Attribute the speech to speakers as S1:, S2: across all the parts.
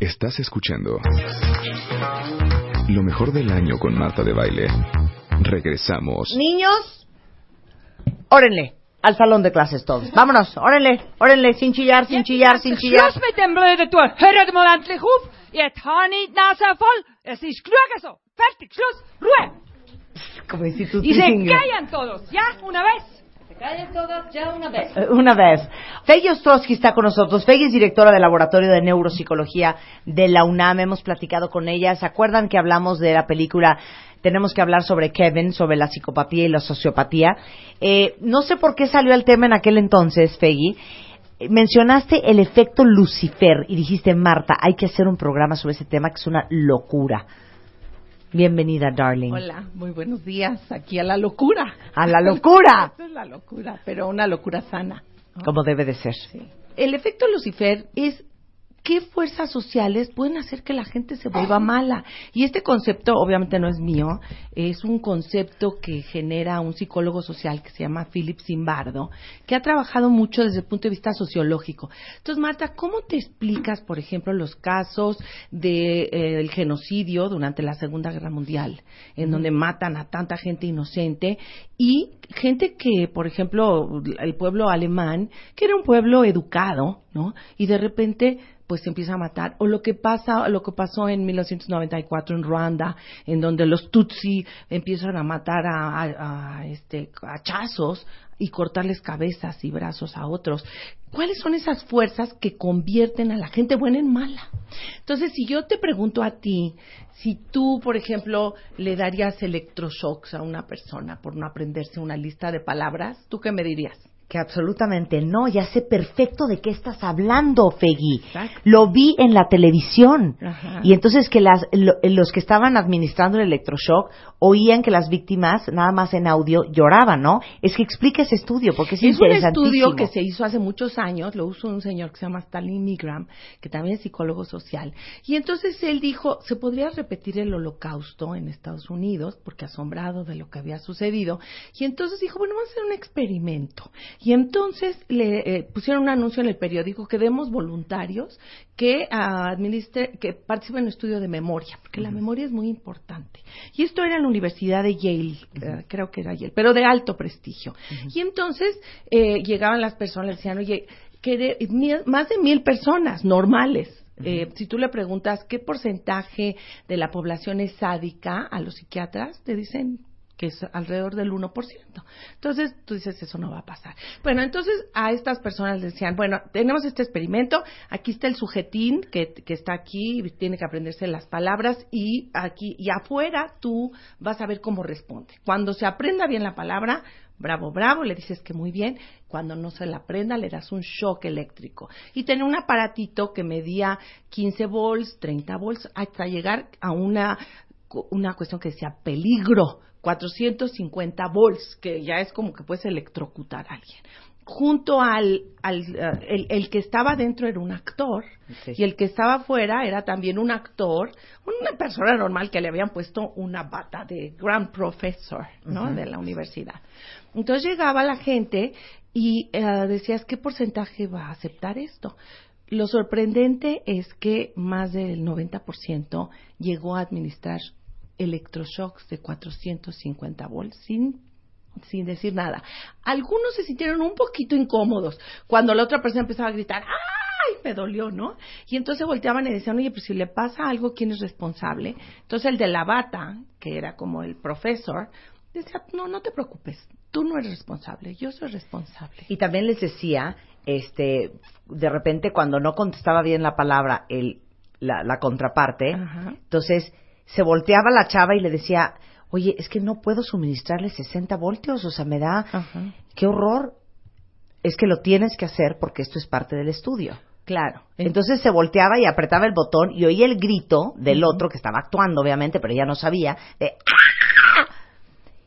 S1: Estás escuchando lo mejor del año con Marta de Baile. Regresamos.
S2: Niños, órenle al salón de clases todos. Vámonos, órenle, órenle, sin chillar, sin chillar, sin chillar.
S3: Es ist klug. Fertig, Schluss, Ruhe.
S2: Como si tú
S3: Y se callan todos, ¿ya? Una vez.
S4: Todas una vez.
S2: Eh, Ostrowski está con nosotros. Feggy es directora del Laboratorio de Neuropsicología de la UNAM. Hemos platicado con ella. ¿Se acuerdan que hablamos de la película? Tenemos que hablar sobre Kevin, sobre la psicopatía y la sociopatía. Eh, no sé por qué salió el tema en aquel entonces, Feggy. Eh, Mencionaste el efecto Lucifer y dijiste, Marta, hay que hacer un programa sobre ese tema que es una locura. Bienvenida, darling.
S5: Hola, muy buenos días. Aquí a la locura.
S2: A la locura.
S5: Esto es la locura, pero una locura sana. ¿no?
S2: Como debe de ser.
S5: El efecto Lucifer es qué fuerzas sociales pueden hacer que la gente se vuelva mala. Y este concepto, obviamente no es mío, es un concepto que genera un psicólogo social que se llama Philip Zimbardo, que ha trabajado mucho desde el punto de vista sociológico. Entonces, Marta, ¿cómo te explicas, por ejemplo, los casos del genocidio durante la Segunda Guerra Mundial, en donde matan a tanta gente inocente y gente que, por ejemplo, el pueblo alemán, que era un pueblo educado, ¿no? Y de repente pues se empieza a matar. O lo que pasa lo que pasó en 1994 en Ruanda en donde los Tutsi empiezan a matar a, a- a, este hachazos y cortarles cabezas y brazos a otros. Cuáles son esas fuerzas que convierten a la gente buena en mala entonces si yo te pregunto a ti si tú por ejemplo le darías electroshocks a una persona por no aprenderse una lista de palabras tú qué me dirías
S2: Que absolutamente no, ya sé perfecto de qué estás hablando.
S5: Exacto.
S2: Lo vi en la televisión.
S5: Ajá.
S2: Y entonces que las, lo- los que estaban administrando el electroshock oían que las víctimas, nada más en audio, lloraban, ¿no? Es que explica ese estudio, porque es,
S5: Es un
S2: interesantísimo.
S5: estudio que se hizo hace muchos años, lo hizo un señor que se llama Stalin Milgram, que también es psicólogo social. Y entonces él dijo, ¿se podría repetir el holocausto en Estados Unidos? Porque asombrado de lo que había sucedido. Y entonces dijo, bueno, vamos a hacer un experimento. Y entonces le eh, pusieron un anuncio en el periódico que demos voluntarios que ah, administre, que participen en un estudio de memoria, porque la memoria es muy importante. Y esto era en la Universidad de Yale, eh, creo que era Yale, pero de alto prestigio. Y entonces eh, llegaban las personas decían, oye, que de- mil- más de mil personas normales. Eh, si tú le preguntas qué porcentaje de la población es sádica a los psiquiatras, te dicen que es alrededor del 1%. Entonces tú dices, eso no va a pasar. Bueno, entonces a estas personas les decían, bueno, tenemos este experimento, aquí está el sujetín que, que está aquí, tiene que aprenderse las palabras y aquí y afuera tú vas a ver cómo responde. Cuando se aprenda bien la palabra, bravo, bravo, le dices que muy bien. Cuando no se la aprenda, le das un shock eléctrico. Y tenía un aparatito que medía 15 volts, 30 volts, hasta llegar a una, una cuestión que decía peligro, 450 volts, que ya es como que puedes electrocutar a alguien. Junto al, al eh, el, el que estaba dentro era un actor y el que estaba afuera era también un actor, una persona normal que le habían puesto una bata de gran profesor, ¿no? De la universidad. Entonces llegaba la gente y eh, decías, ¿qué porcentaje va a aceptar esto? Lo sorprendente es que más del 90% llegó a administrar electroshocks de 450 volts sin sin decir nada. Algunos se sintieron un poquito incómodos cuando la otra persona empezaba a gritar, ¡ay! Me dolió, ¿no? Y entonces volteaban y decían, oye, pues si le pasa algo, ¿quién es responsable? Entonces el de la bata, que era como el profesor, decía, no, no te preocupes, tú no eres responsable, yo soy responsable.
S2: Y también les decía, este, de repente cuando no contestaba bien la palabra el, la, la contraparte,
S5: Ajá.
S2: entonces se volteaba la chava y le decía, oye, es que no puedo suministrarle 60 voltios, o sea, me da,
S5: Ajá.
S2: qué horror. Es que lo tienes que hacer porque esto es parte del estudio.
S5: Claro.
S2: Entonces se volteaba y apretaba el botón y oía el grito del otro que estaba actuando, obviamente, pero ella no sabía, de,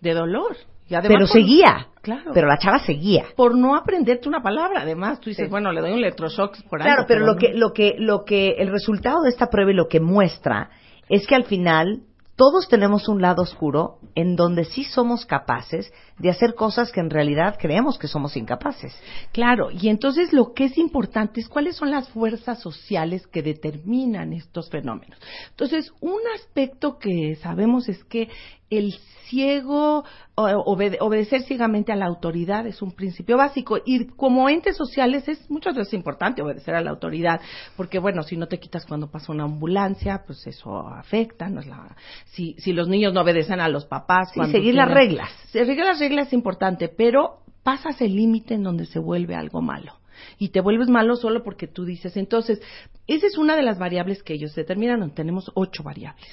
S5: de dolor. Y además
S2: pero
S5: por-
S2: seguía.
S5: Claro.
S2: Pero la chava seguía.
S5: por no aprenderte una palabra, además, tú dices,
S2: Sí.
S5: bueno, le doy un electroshock por
S2: Claro,
S5: algo,
S2: pero lo
S5: no.
S2: que, lo que, lo que, el resultado de esta prueba y lo que muestra es que al final todos tenemos un lado oscuro en donde sí somos capaces de hacer cosas que en realidad creemos que somos incapaces.
S5: Claro, y entonces lo que es importante es cuáles son las fuerzas sociales que determinan estos fenómenos. Entonces, un aspecto que sabemos es que el ciego, obedecer ciegamente a la autoridad es un principio básico. Y como entes sociales es muchas veces importante obedecer a la autoridad, porque bueno, si no te quitas cuando pasa una ambulancia, pues eso afecta. ¿no? La, si, si los niños no obedecen a los papás.
S2: y seguir las reglas.
S5: Seguir las reglas es importante, pero pasas el límite en donde se vuelve algo malo y te vuelves malo solo porque tú dices. Entonces, esa es una de las variables que ellos determinan. Tenemos ocho variables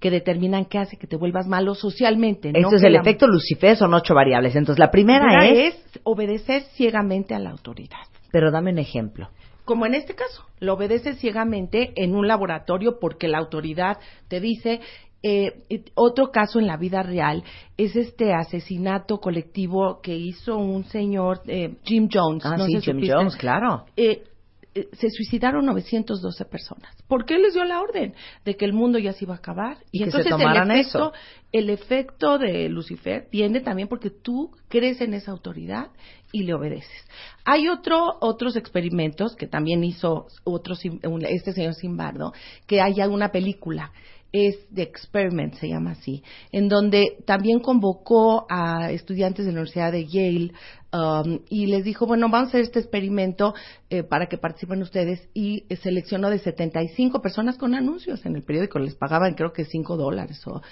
S5: que determinan qué hace que te vuelvas malo socialmente.
S2: Este es el efecto Lucifer, son ocho variables. Entonces, la primera,
S5: es... obedecer ciegamente a la autoridad.
S2: Pero dame un ejemplo
S5: como en este caso, lo obedeces ciegamente en un laboratorio porque la autoridad te dice eh, otro caso en la vida real es este asesinato colectivo que hizo un señor, eh, Jim Jones.
S2: Ah, sí, Jim Jones, claro.
S5: Eh, eh, se suicidaron 912 personas. ¿Por qué les dio la orden de que el mundo ya se iba a acabar?
S2: Y, entonces el efecto, eso.
S5: el efecto de Lucifer viene también porque tú crees en esa autoridad y le obedeces. Hay otro, otros experimentos que también hizo otro, este señor Simbardo, que hay una película es The Experiment, se llama así, en donde también convocó a estudiantes de la Universidad de Yale um, y les dijo, bueno, vamos a hacer este experimento eh, para que participen ustedes y seleccionó de 75 personas con anuncios en el periódico, les pagaban creo que 5 dólares o,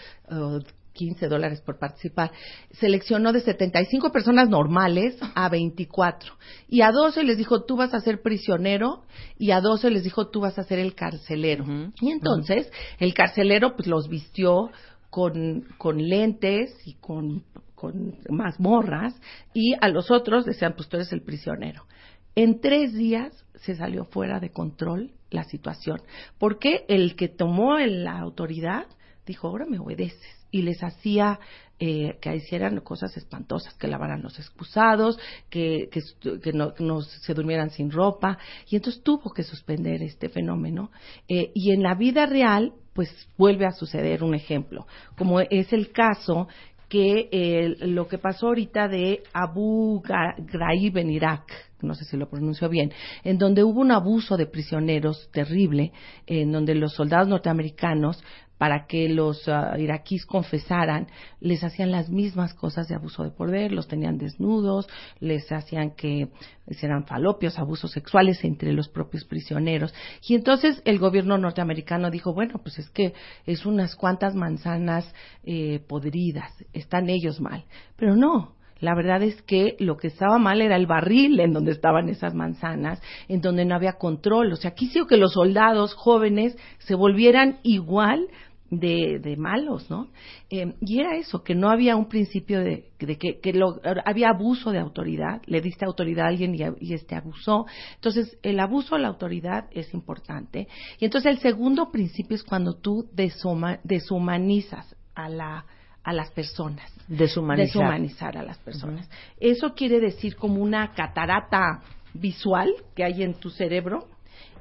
S5: 15 dólares por participar. Seleccionó de 75 personas normales a 24. Y a 12 les dijo, tú vas a ser prisionero. Y a 12 les dijo, tú vas a ser el carcelero. y entonces, el carcelero pues los vistió con, con lentes y con, con mazmorras. Y a los otros decían, pues tú eres el prisionero. En tres días se salió fuera de control la situación. Porque el que tomó la autoridad dijo, ahora me obedeces y les hacía eh, que hicieran cosas espantosas, que lavaran los excusados, que, que, no, se durmieran sin ropa, y entonces tuvo que suspender este fenómeno. Eh, y en la vida real, pues vuelve a suceder un ejemplo, como es el caso que lo que pasó ahorita de Abu Ghraib en Irak, no sé si lo pronuncio bien, en donde hubo un abuso de prisioneros terrible, en donde los soldados norteamericanos para que los uh, iraquíes confesaran, les hacían las mismas cosas de abuso de poder, los tenían desnudos, les hacían que hicieran falopios, abusos sexuales entre los propios prisioneros. Y entonces el gobierno norteamericano dijo, bueno, pues es que es unas cuantas manzanas eh, podridas, están ellos mal. Pero no, la verdad es que lo que estaba mal era el barril en donde estaban esas manzanas, en donde no había control. O sea, quiso que los soldados jóvenes se volvieran igual de, de malos, ¿no? Eh, y era eso, que no había un principio de, de que, que lo, había abuso de autoridad, le diste autoridad a alguien y, y, este abusó. Entonces, el abuso a la autoridad es importante. Y entonces el segundo principio es cuando tú deshumanizas a la a las personas.
S2: Deshumanizar.
S5: Deshumanizar a las personas. Eso quiere decir como una catarata visual que hay en tu cerebro,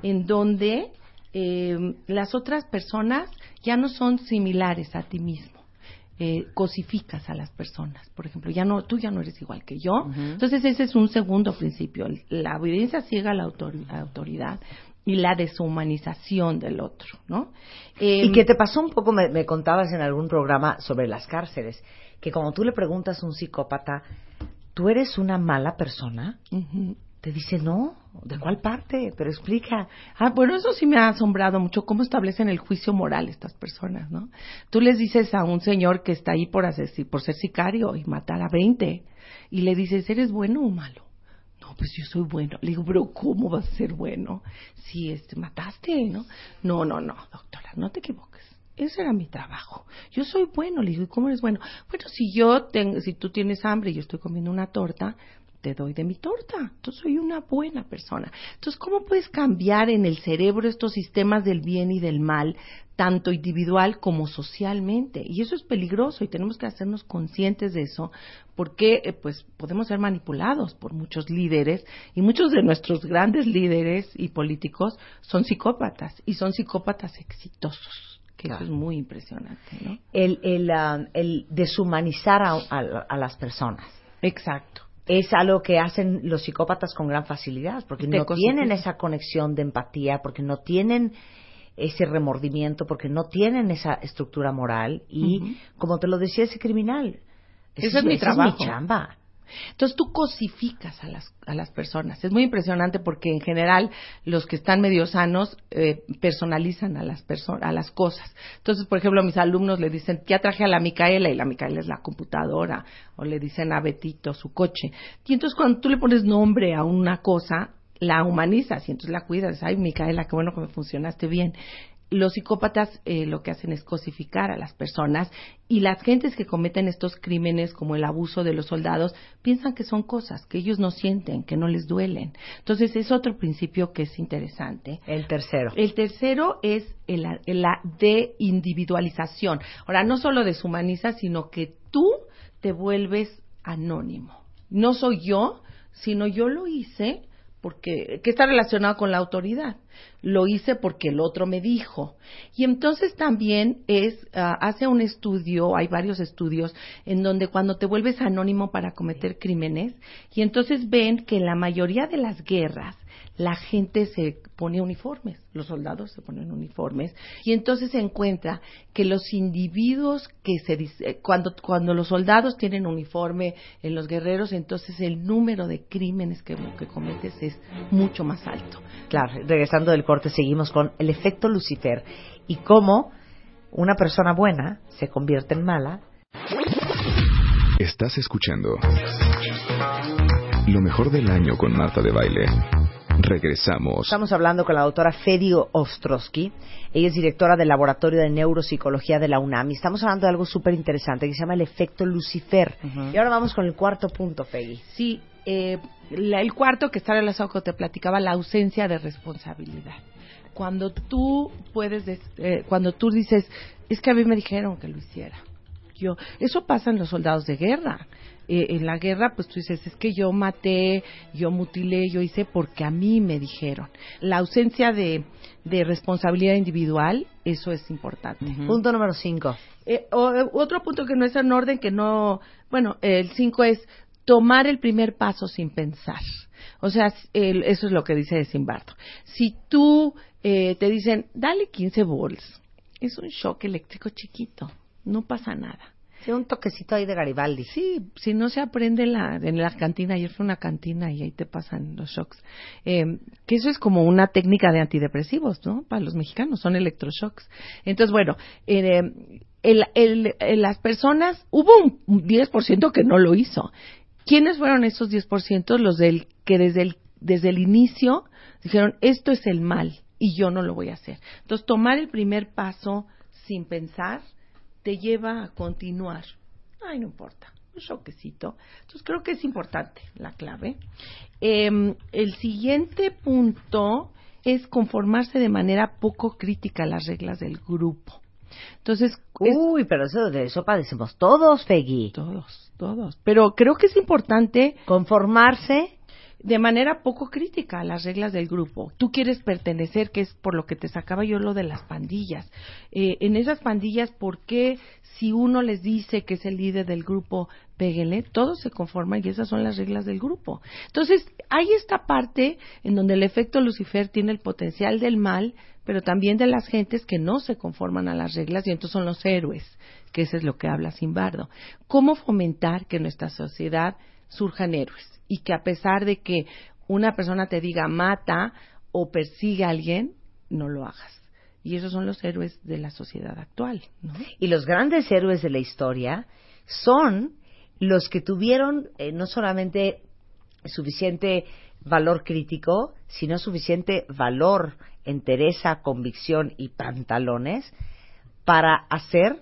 S5: en donde eh, las otras personas ya no son similares a ti mismo. Eh, cosificas a las personas, por ejemplo, ya no, tú ya no eres igual que yo. Entonces ese es un segundo principio, la obediencia ciega a la autoridad y la deshumanización del otro, ¿no?
S2: y em, que te pasó un poco, me, contabas en algún programa sobre las cárceles, que como tú le preguntas a un psicópata, ¿tú eres una mala persona? Te dice, no, ¿de cuál parte? Pero explica.
S5: Ah, bueno, eso sí me ha asombrado mucho, cómo establecen el juicio moral estas personas, ¿no? Tú les dices a un señor que está ahí por, hacer, por ser sicario y matar a 20, y le dices, ¿eres bueno o malo? No, pues yo soy bueno. Le digo, pero ¿cómo vas a ser bueno si este, mataste, no? No, no, no, doctora, no te equivoques. Ese era mi trabajo. Yo soy bueno, le digo, ¿y cómo eres bueno? Bueno, si yo tengo, si tú tienes hambre y yo estoy comiendo una torta, te doy de mi torta. Entonces soy una buena persona. Entonces, ¿cómo puedes cambiar en el cerebro estos sistemas del bien y del mal, tanto individual como socialmente? Y eso es peligroso y tenemos que hacernos conscientes de eso, porque eh, pues podemos ser manipulados por muchos líderes y muchos de nuestros grandes líderes y políticos son psicópatas y son psicópatas exitosos que
S2: Claro.
S5: eso es muy impresionante, ¿no?
S2: El, el, ah, el deshumanizar a, a- a las personas.
S5: Exacto.
S2: Es algo que hacen los psicópatas con gran facilidad, porque no tienen esa conexión de empatía, porque no tienen ese remordimiento, porque no tienen esa estructura moral y, como te lo decía ese criminal,
S5: es mi trabajo.
S2: chamba.
S5: Entonces tú cosificas a las, a las personas. Es muy impresionante porque en general los que están medio sanos eh, personalizan a las personas, a las cosas. Entonces, por ejemplo, mis alumnos le dicen, ya traje a la Micaela y la Micaela es la computadora. O le dicen a Betito su coche. Y entonces cuando tú le pones nombre a una cosa, la humanizas y entonces la cuidas. Ay, Micaela, qué bueno que me funcionaste bien. Los psicópatas eh, lo que hacen es cosificar a las personas y las gentes que cometen estos crímenes como el abuso de los soldados piensan que son cosas que ellos no sienten, que no les duelen. Entonces es otro principio que es interesante.
S2: El tercero.
S5: El tercero es el- la de individualización. Ahora, no solo deshumaniza, sino que tú te vuelves anónimo. No soy yo, sino yo lo hice porque que está relacionado con la autoridad. Lo hice porque el otro me dijo. Y entonces también es ah, hace un estudio, hay varios estudios en donde cuando te vuelves anónimo para cometer crímenes y entonces ven que en la mayoría de las guerras la gente se pone uniformes, los soldados se ponen uniformes y entonces se encuentra que los individuos que se dice- cuando cuando los soldados tienen uniforme en los guerreros, entonces el número de crímenes que, que cometes es mucho más alto.
S2: Claro, regresando del corte, seguimos con el efecto Lucifer y cómo una persona buena se convierte en mala.
S1: Estás escuchando lo mejor del año con Marta de Baile. Regresamos.
S2: Estamos hablando con la doctora Fedi Ostrowski. Ella es directora del Laboratorio de Neuropsicología de la UNAM. Y estamos hablando de algo súper interesante que se llama el efecto Lucifer. Y ahora vamos con el cuarto punto, Fedi.
S5: Sí, eh, la- el cuarto que está relacionado con que te platicaba, la ausencia de responsabilidad. Cuando tú puedes, des- eh, cuando tú dices, es que a mí me dijeron que lo hiciera. Yo, eso pasa en los soldados de guerra. Eh, en la guerra, pues tú dices, es que yo maté, yo mutilé, yo hice porque a mí me dijeron. La ausencia de, de responsabilidad individual, eso es importante.
S2: Punto número cinco.
S5: Eh, o- eh, otro punto que no es en orden, que no, bueno, el 5 es tomar el primer paso sin pensar. O sea, el- eso es lo que dice Simbardo. Si tú eh, te dicen, dale 15 volts, es un shock eléctrico chiquito, no pasa nada.
S2: Sí, un toquecito ahí de Garibaldi.
S5: Sí, si no se aprende en la, en la cantina, ayer fue una cantina y ahí te pasan los shocks. Eh, que eso es como una técnica de antidepresivos, ¿no? Para los mexicanos, son electroshocks. Entonces, bueno, eh, el, el- las personas, hubo un 10% que no lo hizo. ¿Quiénes fueron esos 10%? Los del que desde el, desde el inicio dijeron, esto es el mal y yo no lo voy a hacer. Entonces, tomar el primer paso sin pensar te lleva a continuar. Ay, no importa, un choquecito. Entonces creo que es importante la clave. Em, el siguiente punto es conformarse de manera poco crítica a las reglas del grupo. Entonces, es-
S2: Uy, pero eso de eso padecemos todos, Feggy.
S5: todos, todos. Pero creo que es importante
S2: Conformarse.
S5: De manera poco crítica a las reglas del grupo. Tú quieres pertenecer, que es por lo que te sacaba yo lo de las pandillas. Eh, en esas pandillas, ¿por qué si uno les dice que es el líder del grupo, péguenle? Todos se conforman y esas son las reglas del grupo. Entonces, hay esta parte en donde el efecto Lucifer tiene el potencial del mal, pero también de las gentes que no se conforman a las reglas y entonces son los héroes, que eso es lo que habla Simbardo. ¿Cómo fomentar que en nuestra sociedad surjan héroes? Y que a pesar de que una persona te diga mata o persigue a alguien, no lo hagas. Y esos son los héroes de la sociedad actual, ¿no?
S2: Y los grandes héroes de la historia son los que tuvieron eh, no solamente suficiente valor crítico, sino suficiente valor, entereza, convicción y pantalones para hacer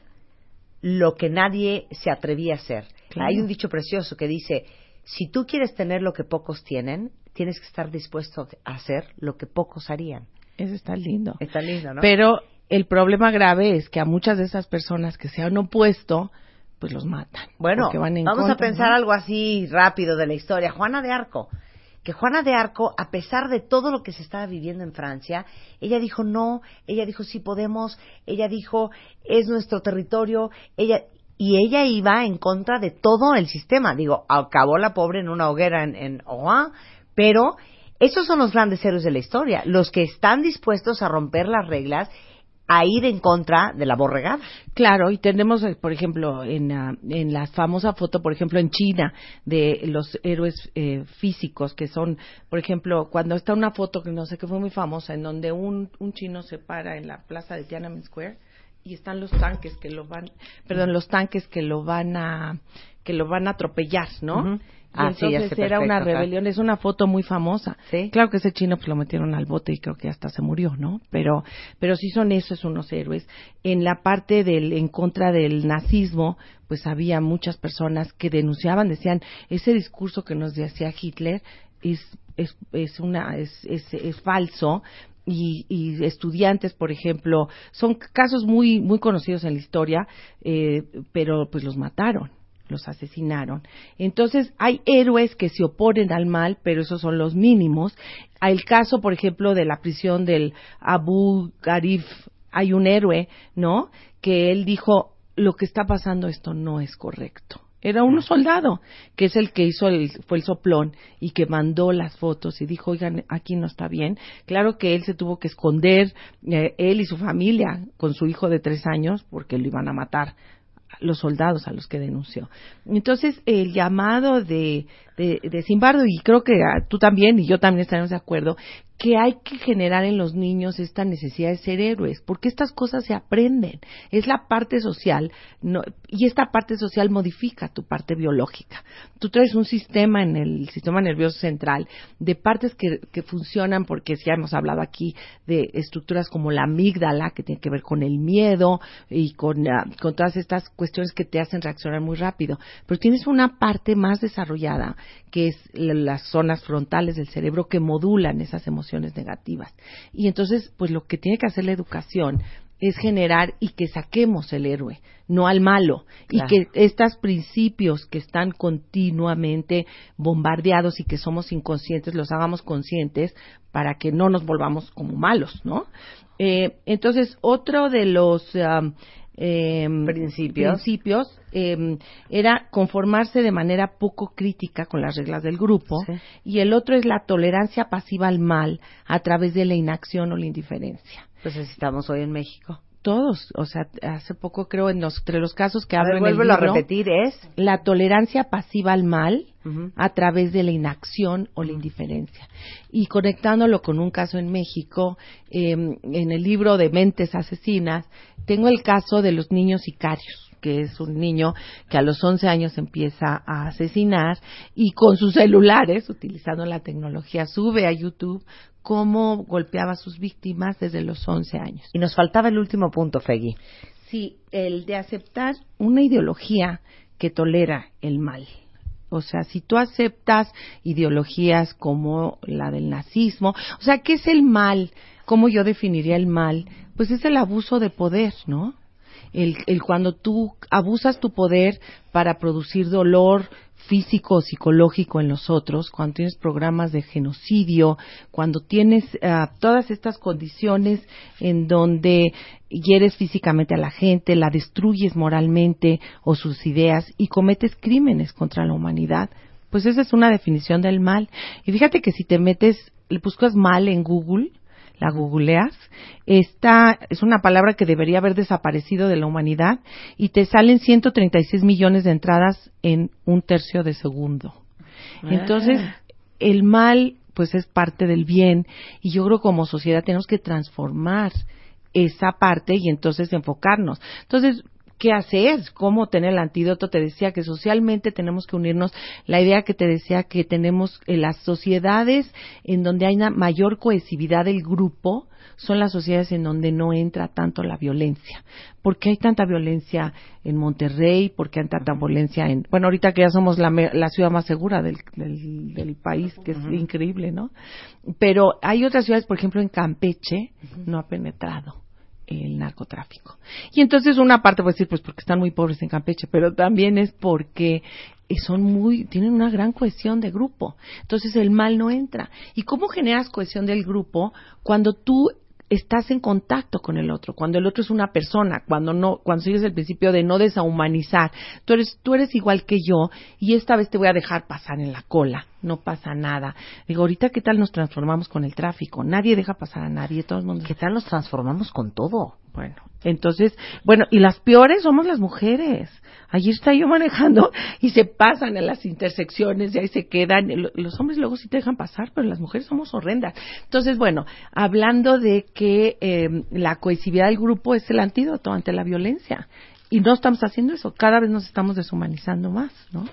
S2: lo que nadie se atrevía a hacer.
S5: Claro.
S2: Hay un dicho precioso que dice, si tú quieres tener lo que pocos tienen, tienes que estar dispuesto a hacer lo que pocos harían.
S5: Eso está lindo.
S2: Está lindo, ¿no?
S5: Pero el problema grave es que a muchas de esas personas que se han opuesto, pues los matan.
S2: Bueno,
S5: porque van en
S2: vamos a pensar
S5: ¿no?
S2: algo así rápido de la historia. Juana de Arco, que Juana de Arco, a pesar de todo lo que se estaba viviendo en Francia, ella dijo no, ella dijo sí podemos, ella dijo es nuestro territorio, ella y ella iba en contra de todo el sistema. Digo, acabó la pobre en una hoguera en, en Oran, pero esos son los grandes héroes de la historia, los que están dispuestos a romper las reglas a ir en contra de la borregada.
S5: Claro, y tenemos, eh, por ejemplo, en, ah, en la famosa foto, por ejemplo, en China, de los héroes eh, físicos, que son, por ejemplo, cuando está una foto que no sé que fue muy famosa, en donde un, un chino se para en la plaza de Tiananmen Square y están los tanques que lo van, perdón, los tanques que lo van a, que lo van a atropellar, ¿no?
S2: Ah,
S5: entonces
S2: sé
S5: era una
S2: claro.
S5: rebelión, es una foto muy famosa.
S2: Sí.
S5: Claro que ese chino pues lo metieron al bote y creo que hasta se murió, ¿no? Pero, pero sí son esos unos héroes. En la parte del, en contra del nazismo, pues había muchas personas que denunciaban, decían, ese discurso que nos decía Hitler es, es, es una, es, es, es falso, y, y estudiantes, por ejemplo, son casos muy muy conocidos en la historia, eh, pero pues los mataron, los asesinaron. Entonces hay héroes que se oponen al mal, pero esos son los mínimos. El caso, por ejemplo, de la prisión del Abu Gharib, hay un héroe, ¿no? Que él dijo lo que está pasando esto no es correcto. Era un soldado, que es el que hizo el, fue el soplón y que mandó las fotos y dijo, oigan, aquí no está bien. Claro que él se tuvo que esconder, eh, él y su familia, con su hijo de tres años, porque lo iban a matar los soldados a los que denunció. Entonces, el llamado de, de, de Zimbardo, y creo que ah, tú también y yo también estaremos de acuerdo, que hay que generar en los niños esta necesidad de ser héroes, porque estas cosas se aprenden. Es la parte social, no, y esta parte social modifica tu parte biológica. Tú traes un sistema en el sistema nervioso central de partes que, que funcionan, porque ya hemos hablado aquí de estructuras como la amígdala, que tiene que ver con el miedo y con, ah, con todas estas cuestiones que te hacen reaccionar muy rápido. Pero tienes una parte más desarrollada, que es la- las zonas frontales del cerebro que modulan esas emociones negativas. Y entonces, pues lo que tiene que hacer la educación es generar y que saquemos el héroe, no al malo,
S2: Claro.
S5: y que estos principios que están continuamente bombardeados y que somos inconscientes los hagamos conscientes para que no nos volvamos como malos, ¿no? Eh, entonces, otro de los am, em,
S2: Principios.
S5: principios em, era conformarse de manera poco crítica con las reglas del grupo
S2: Sí.
S5: y el otro es la tolerancia pasiva al mal a través de la inacción o la indiferencia
S2: Pues necesitamos hoy en México.
S5: Todos, o sea, hace poco creo en los, entre los casos que
S2: A
S5: hablo
S2: ver,
S5: en el
S2: vuélvelo a
S5: libro,
S2: repetir, es...
S5: la tolerancia pasiva al mal a través de la inacción o la indiferencia. Y conectándolo con un caso en México, eh, en el libro de Mentes Asesinas, tengo el caso de los niños sicarios que es un niño que a los 11 años empieza a asesinar y con sus celulares, utilizando la tecnología, sube a YouTube cómo golpeaba a sus víctimas desde los 11 años.
S2: Y nos faltaba el último punto, Fegui.
S5: Sí, el de aceptar una ideología que tolera el mal. O sea, si tú aceptas ideologías como la del nazismo, o sea, ¿qué es el mal? ¿Cómo yo definiría el mal? Pues es el abuso de poder, ¿no? El, el cuando tú abusas tu poder para producir dolor físico o psicológico en los otros, cuando tienes programas de genocidio, cuando tienes ah, todas estas condiciones en donde hieres físicamente a la gente, la destruyes moralmente o sus ideas y cometes crímenes contra la humanidad, pues esa es una definición del mal. Y fíjate que si te metes, le buscas mal en Google, la googleas, esta es una palabra que debería haber desaparecido de la humanidad y te salen 136 millones de entradas en un tercio de segundo. Entonces, el mal pues es parte del bien y yo creo que como sociedad tenemos que transformar esa parte y entonces enfocarnos. Entonces, ¿qué hacer? ¿Cómo tener el antídoto? Te decía que socialmente tenemos que unirnos. La idea que te decía que tenemos en las sociedades en donde hay una mayor cohesividad del grupo son las sociedades en donde no entra tanto la violencia. ¿Por qué hay tanta violencia en Monterrey? ¿Por qué hay tanta violencia en... Bueno, ahorita que ya somos la, la ciudad más segura del, del, del país, que es increíble, ¿no? Pero hay otras ciudades, por ejemplo, en Campeche, no ha penetrado el narcotráfico. Y entonces una parte puede decir, pues porque están muy pobres en Campeche, pero también es porque y son muy, tienen una gran cohesión de grupo. Entonces el mal no entra. ¿Y cómo generas cohesión del grupo cuando tú estás en contacto con el otro, cuando el otro es una persona, cuando no, cuando sigues el principio de no deshumanizar, tú eres, tú eres igual que yo y esta vez te voy a dejar pasar en la cola, no pasa nada. Digo, ahorita qué tal nos transformamos con el tráfico, nadie deja pasar a nadie, todo el mundo.
S2: ¿Qué tal nos transformamos con todo?
S5: Bueno, entonces, bueno, y las peores somos las mujeres. Allí está yo manejando y se pasan en las intersecciones y ahí se quedan. Los hombres luego sí te dejan pasar, pero las mujeres somos horrendas. Entonces, bueno, hablando de que eh, la cohesividad del grupo es el antídoto ante la violencia. Y no estamos haciendo eso, cada vez nos estamos deshumanizando más, ¿no?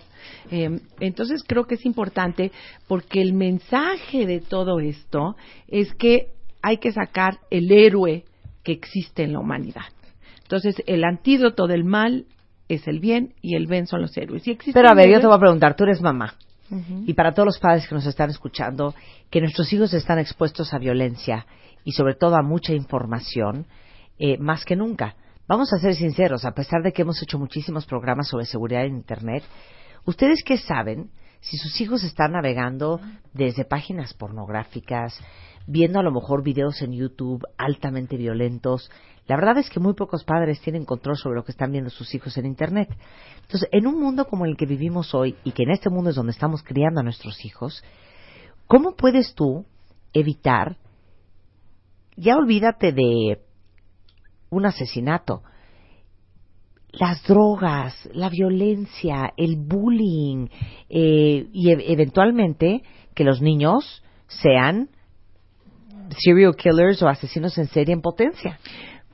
S5: Eh, entonces creo que es importante porque el mensaje de todo esto es que hay que sacar el héroe que existe en la humanidad. Entonces, el antídoto del mal es el bien y el bien son los héroes.
S2: Pero a ver, yo te voy a preguntar, tú eres mamá. Y para todos los padres que nos están escuchando, que nuestros hijos están expuestos a violencia y sobre todo a mucha información, eh, más que nunca. Vamos a ser sinceros, a pesar de que hemos hecho muchísimos programas sobre seguridad en Internet, ¿ustedes qué saben si sus hijos están navegando desde páginas pornográficas, viendo a lo mejor videos en YouTube altamente violentos. La verdad es que muy pocos padres tienen control sobre lo que están viendo sus hijos en Internet. Entonces, en un mundo como el que vivimos hoy y que en este mundo es donde estamos criando a nuestros hijos, ¿cómo puedes tú evitar, ya olvídate de un asesinato, las drogas, la violencia, el bullying eh, y e-, eventualmente que los niños sean serial killers o asesinos en serie en potencia.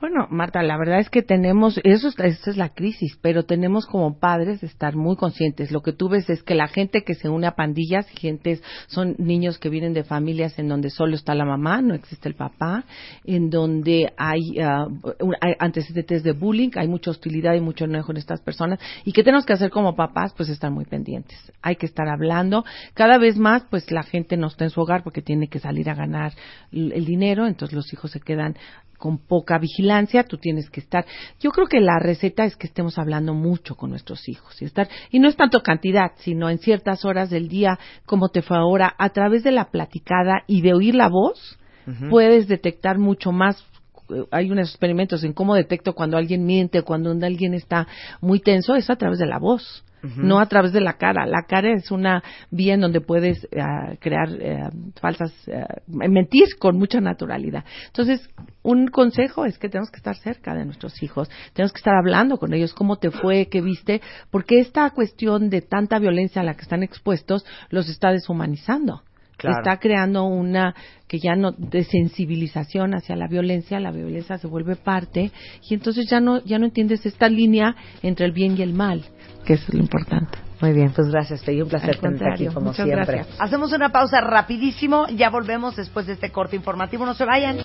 S5: Bueno, Marta, la verdad es que tenemos, eso es, es la crisis, pero tenemos como padres estar muy conscientes. Lo que tú ves es que la gente que se une a pandillas, gentes, son niños que vienen de familias en donde solo está la mamá, no existe el papá, en donde hay, uh, hay antecedentes de bullying, hay mucha hostilidad y mucho enojo en estas personas. ¿Y qué tenemos que hacer como papás? Pues estar muy pendientes. Hay que estar hablando. Cada vez más, pues la gente no está en su hogar porque tiene que salir a ganar el dinero, entonces los hijos se quedan con poca vigilancia, tú tienes que estar. Yo creo que la receta es que estemos hablando mucho con nuestros hijos y estar y no es tanto cantidad, sino en ciertas horas del día, como te fue ahora, a través de la platicada y de oír la voz, puedes detectar mucho más hay unos experimentos en cómo detecto cuando alguien miente o cuando alguien está muy tenso, es a través de la voz no a través de la cara. La cara es una vía en donde puedes eh, crear eh, falsas, eh, mentir con mucha naturalidad. Entonces, un consejo es que tenemos que estar cerca de nuestros hijos, tenemos que estar hablando con ellos, cómo te fue, qué viste, porque esta cuestión de tanta violencia a la que están expuestos los está deshumanizando. Está creando una que ya no de sensibilización hacia la violencia, la violencia se vuelve parte y entonces ya no ya no entiendes esta línea entre el bien y el mal, que es lo importante.
S2: Muy bien, pues gracias, te un placer tenerte aquí como siempre. Hacemos una pausa rapidísimo, ya volvemos después de este corte informativo, no se vayan.